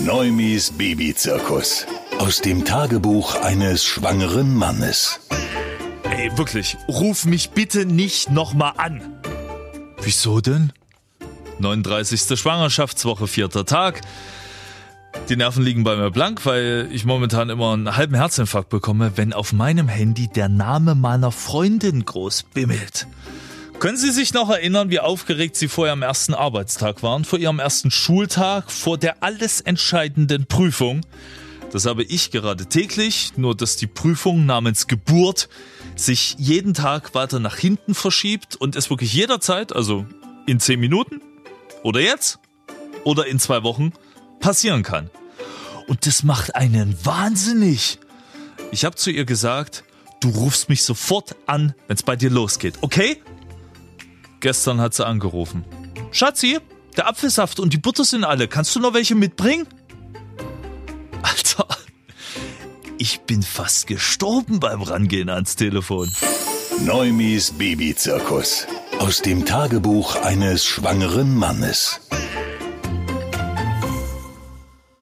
Neumis Babyzirkus. Aus dem Tagebuch eines schwangeren Mannes. Ey, wirklich, ruf mich bitte nicht nochmal an. Wieso denn? 39. Schwangerschaftswoche, vierter Tag. Die Nerven liegen bei mir blank, weil ich momentan immer einen halben Herzinfarkt bekomme, wenn auf meinem Handy der Name meiner Freundin groß bimmelt. Können Sie sich noch erinnern, wie aufgeregt Sie vor Ihrem ersten Arbeitstag waren, vor Ihrem ersten Schultag, vor der alles entscheidenden Prüfung? Das habe ich gerade täglich, nur dass die Prüfung namens Geburt sich jeden Tag weiter nach hinten verschiebt und es wirklich jederzeit, also in 10 Minuten oder jetzt oder in zwei Wochen, passieren kann. Und das macht einen wahnsinnig. Ich habe zu ihr gesagt, du rufst mich sofort an, wenn es bei dir losgeht, okay? Gestern hat sie angerufen. Schatzi, der Apfelsaft und die Butter sind alle. Kannst du noch welche mitbringen? Alter, ich bin fast gestorben beim Rangehen ans Telefon. Neumis Babyzirkus. Aus dem Tagebuch eines schwangeren Mannes.